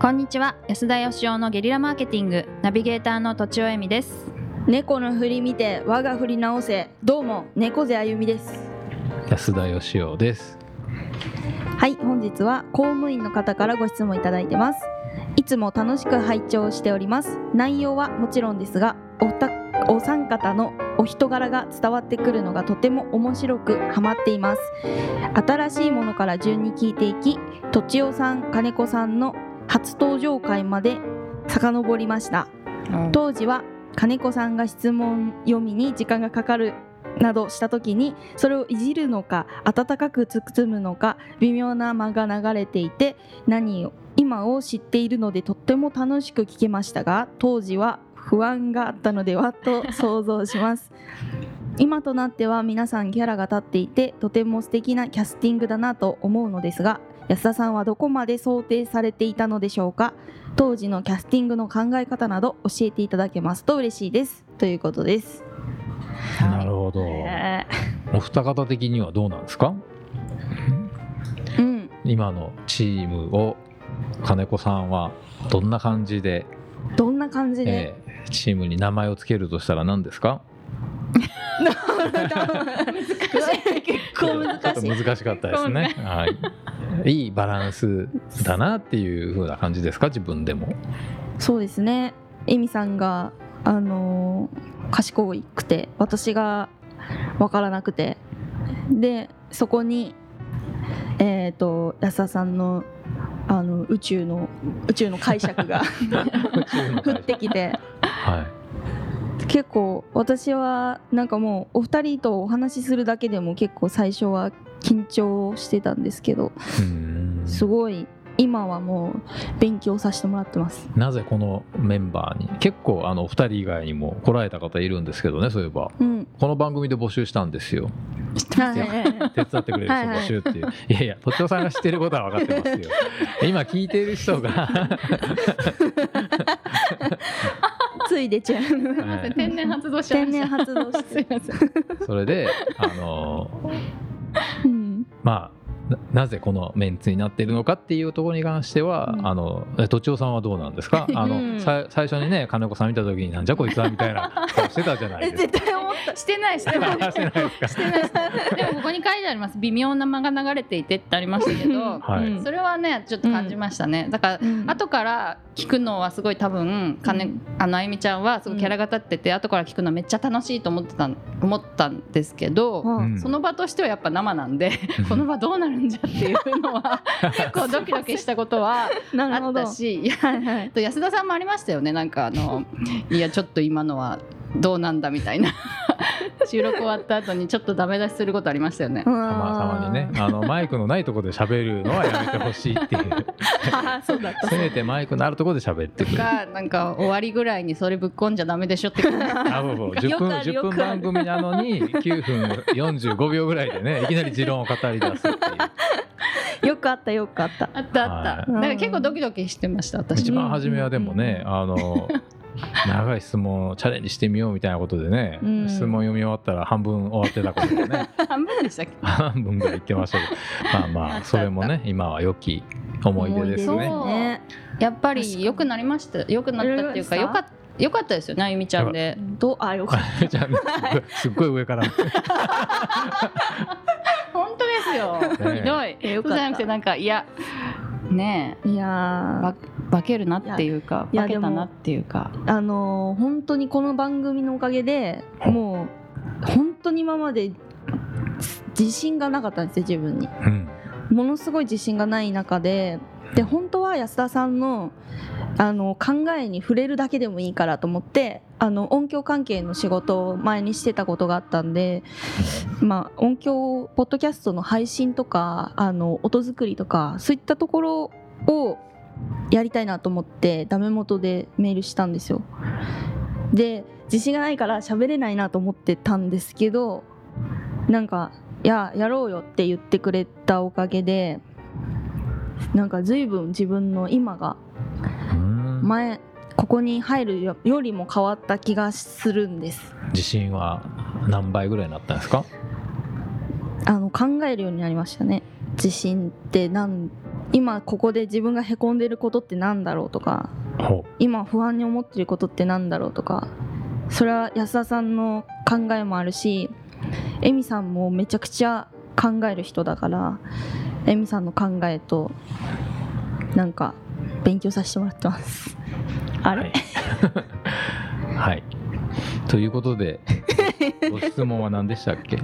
こんにちは。安田義雄のゲリラマーケティングナビゲーターのとちおえみです。猫の振り見て我が振り直せ。どうも猫背あゆみです。安田義雄です。はい本日は公務員の方からご質問いただいてます。いつも楽しく拝聴しております。内容はもちろんですがおたお三方のお人柄が伝わってくるのがとても面白くハマっています。新しいものから順に聞いていきとちおさん金子さんの初登場回まで遡りました。当時は金子さんが質問読みに時間がかかるなどした時にそれをいじるのか温かく包むのか微妙な間が流れていて何を今を知っているのでとっても楽しく聞けましたが当時は不安があったのではと想像します。今となっては皆さんキャラが立っていてとても素敵なキャスティングだなと思うのですが安田さんはどこまで想定されていたのでしょうか？当時のキャスティングの考え方など教えていただけますと嬉しいです。ということです。なるほど、えお二方的にはどうなんですか？ーうん。今のチームを金子さんはどんな感じで、どんな感じで、えーチームに名前をつけるとしたら何ですか？結構難しい。ちょっと難しかったですね。はい。いいバランスだなっていう風な感じですか？自分でも。そうですね。エミさんがあのー賢くて私が分からなくて。でそこにえっ、と安田さんのあの宇宙の宇宙の解釈が降ってきて。はい結構私はなんかもうお二人とお話しするだけでも結構最初は緊張してたんですけどすごい今はもう勉強させてもらってます。なぜこのメンバーに結構あのお二人以外にも来られた方いるんですけどねそういえば。うん、この番組で募集したんですよ。はい。手伝ってくれる人はいはい。募集っていう。いやいやとちおさんが知ってることは分かってますよ。今聞いてる人が、つい出ちゃう。はい天然発動しちゃい天ました然発動して。すいませんそれであのうんまあななぜこのメンツになっているのかっていうところに関しては、うん。あのえとちおさんはどうなんですか？あの、うんさ最初にね金子さん見た時になんじゃこいつはみたいな顔してたじゃないえですか。絶対思った。してないしてないしてないですか？してないです。でもここに書いてあります。微妙な間が流れていてってありましたけどはい。うん。それはねちょっと感じましたね、だからうん。後から聞くのはすごい多分金、うん。あのあゆみちゃんはすごいキャラが立ってて、後から聞くのはめっちゃ楽しいと思ってたん思ったんですけど、うん。うん。その場としてはやっぱ生なんで この場どうなるんじゃっていうのは 結構ドキドキしたことはあ っなるほど。たし。と安田さんもありましたよねなんかあの いやちょっと今のはどうなんだみたいな収録終わった後にちょっとダメ出しすることありましたよね。たまたまにねあのマイクのないところで喋るのはやめてほしいっていうそうだった。せめてマイクのあるところで喋ってくれる。がなんか終わりぐらいにそれぶっこんじゃダメでしょってあそうそう10分よくある10分番組なのに9分45秒ぐらいでねいきなり持論を語り出すっていう よくあったよくあった。あったあった、はい。だから結構ドキドキしてました私。一番初めはでもね、あの長い質問をチャレンジしてみようみたいなことでね、うん。質問読み終わったら半分終わってたことでね。半分でしたっけ？半分ぐらい言ってましたけど。まあまあそれもね今は良き思い出ですね。ね。やっぱり良くなりました。良くなったっていうか良かったよかったですよねあゆみちゃんで。どうあよかっじゃあすっごい上からですよ。ね。ひどい。えよじゃなくてなんかいやね。いやば化けるなっていうか化けたなっていうか。ーあのー本当にこの番組のおかげでもう本当に今まで自信がなかったんですよ自分に。うん。ものすごい自信がない中でで本当は安田さんのあの考えに触れるだけでもいいからと思ってあの音響関係の仕事を前にしてたことがあったんで、まあ、音響ポッドキャストの配信とかあの音作りとかそういったところをやりたいなと思ってダメ元でメールしたんですよ。で自信がないから喋れないなと思ってたんですけどなんか「いややろうよ」って言ってくれたおかげで なんか随分自分の今がうん。前ここに入るよよりも変わった気がするんです。自信は何倍ぐらいになったんですか？あの考えるようになりましたね。自信ってなん今ここで自分がへこんでることってなんだろうとかほ今不安に思ってることってなんだろうとかそれは安田さんの考えもあるしエミさんもめちゃくちゃ考える人だからエミさんの考えとなんか勉強させてもらってます。あれ、はい、はい、ということで ご質問は何でしたっけ？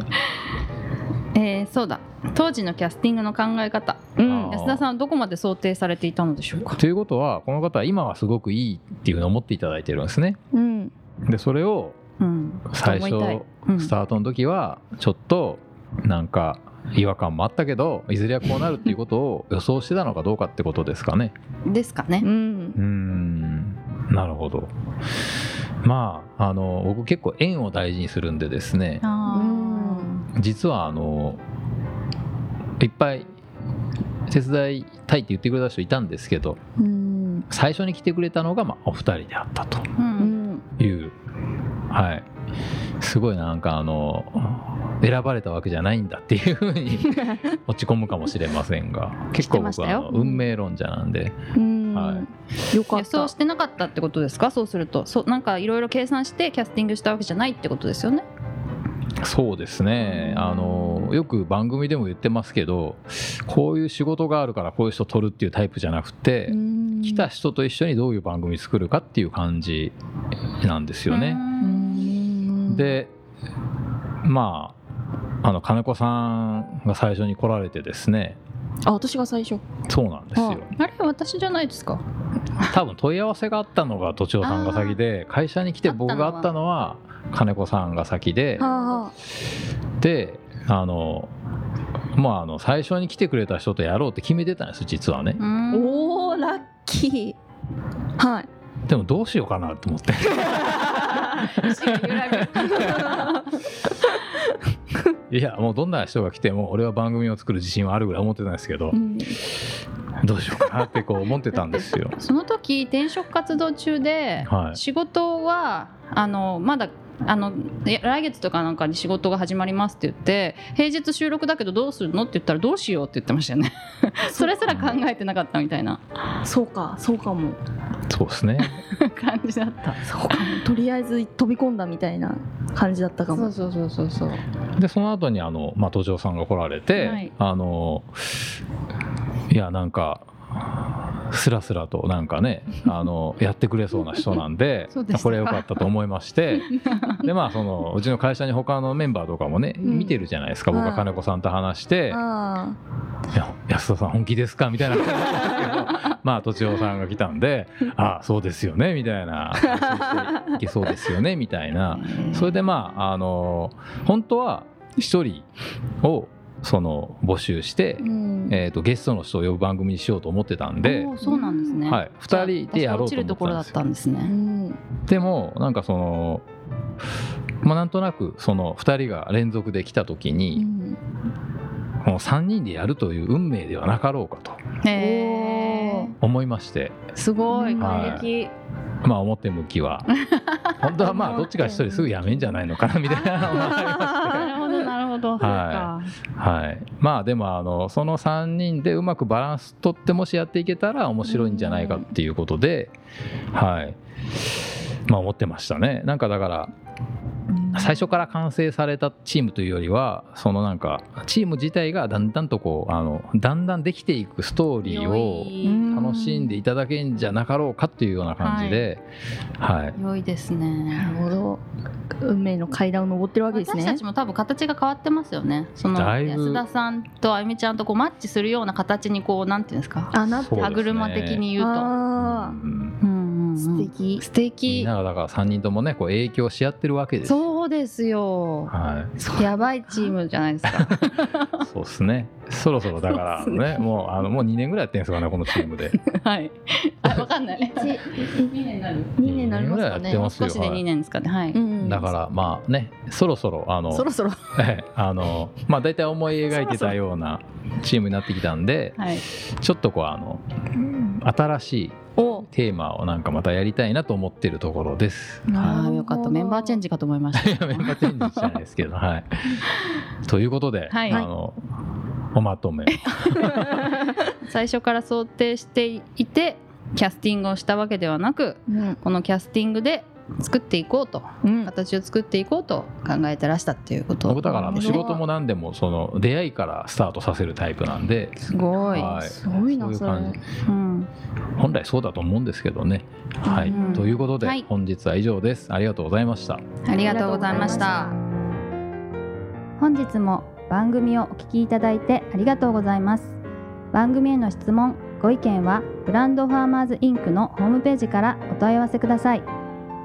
えーそうだ。当時のキャスティングの考え方。うん。安田さんはどこまで想定されていたのでしょうか？ということはこの方は今はすごくいいっていうふうに思っていただいてるんですね。うん。でそれをうん。最初スタートの時はちょっとなんか違和感もあったけどいずれはこうなるっていうことを予想してたのかどうかってことですかね。ですかね。う、うん。なるほど。まああの僕結構縁を大事にするんでですね。あ実はあのいっぱい手伝いたいって言ってくれた人いたんですけどうん。最初に来てくれたのが、まあ、お二人であったとーううんん。いう。はいすごいなんかあの選ばれたわけじゃないんだっていうふうに 落ち込むかもしれませんが。結構僕は運命論者なんで。うん。はよかった。予想してなかったってことですか？そうすると。そうなんかいろいろ計算してキャスティングしたわけじゃないってことですよね？そうですね。あのよく番組でも言ってますけどこういう仕事があるからこういう人取るっていうタイプじゃなくて、うん。来た人と一緒にどういう番組作るかっていう感じなんですよね。うん。でまああの金子さんが最初に来られてですね。あ私が最初。そうなんですよ。あれ私じゃないですか。多分問い合わせがあったのが都庁さんが先で会社に来て僕が会ったのは金子さんが先で。であのまああの最初に来てくれた人とやろうって決めてたんです実はね。おーラッキー。はい。でもどうしようかなと思って いやもうどんな人が来ても俺は番組を作る自信はあるぐらい思ってたんですけどうん。どうしようかなってこう思ってたんですよ。その時転職活動中ではい。仕事はあのまだあの来月とかなんかに仕事が始まりますって言って平日収録だけどどうするのって言ったらどうしようって言ってましたよね。それすら考えてなかったみたいな。そうかそうかも。そうですね。感じだった。そうかも。とりあえず飛び込んだみたいな感じだったかも。そうそうそうそうそう。でその後にあのまあ都庁さんが来られて、はい。あのいやなんかスラスラとなんかね あのやってくれそうな人なんで これ良かったと思いまして。でまあそのうちの会社に他のメンバーとかもね、うん。見てるじゃないですか僕は金子さんと話して。あ「いや安田さん本気ですか?」みたいな。感じだったんですけどまあ都庁さんが来たんで「ああそうですよね」みたいな「いけそうですよね」みたいな。それでまああの本当は一人をその募集してあ、うん。えー、とゲストの人を呼ぶ番組にしようと思ってたんでそうなんですね、はい、2人でやろうと思ってたんですね、うんでもなんかそのまあなんとなくその2人が連続で来た時うに、ん。この3人でやるという運命ではなかろうかとへ思いまして。ーすごい。うん感激、まあ表向きは。本当はまあどっちか一人すぐ辞めんじゃないのかなみたいなのもありましてほどなるほど、そうかはい、まあでもあのその3人でうまくバランス取ってもしやっていけたら面白いんじゃないかっていうことで、はい。まあ思ってましたね。なんかだから最初から完成されたチームというよりはそのなんかチーム自体がだんだんとこうあのだんだんできていくストーリーを楽しんでいただけんじゃなかろうかっていうような感じで、はい。良いですなねるほど。運命の階段を登ってるわけですね。私たちも多分形が変わってますよね。その安田さんとあゆみちゃんとこうマッチするような形にこうなんていうんですか。あなってそうですね。歯車的に言うと。あうんうん素敵。素み敵んながだから3人ともねこう影響し合ってるわけですよそうですよ。はい。やばいチームじゃないですか。そうですね。そろそろだからそうっね、もうあのもう2年ぐらいやってるんですかね、このチームで。はい。あわかんないち2年になる。2年になりますかね。ますよ少しで2年ですかね。はい、うんだからまあね、そろそろあのそろそろ。ええあのまあ大体思い描いてたようなチームになってきたんで、はい、ちょっとこうあの新しいおテーマをなんかまたやりたいなと思ってるところです。ああよかった。メンバーチェンジかと思いましいや メンバーチェンジじゃないですけど、はい。ということで、はい。あのおまとめ。最初から想定していてキャスティングをしたわけではなくうん。このキャスティングで作っていこうと。うん。形を作っていこうと考えてらしたっていうこと。僕だからあのね。仕事も何でもその出会いからスタートさせるタイプなんで。すごい、はい。すごいなそれそうん、本来そうだと思うんですけどね。はい、うん。ということで、はい。本日は以上です。ありがとうございました。ありがとうございました。本日も番組をお聞きいただいてありがとうございます。番組への質問ご意見はブランドファーマーズインクのホームページからお問い合わせください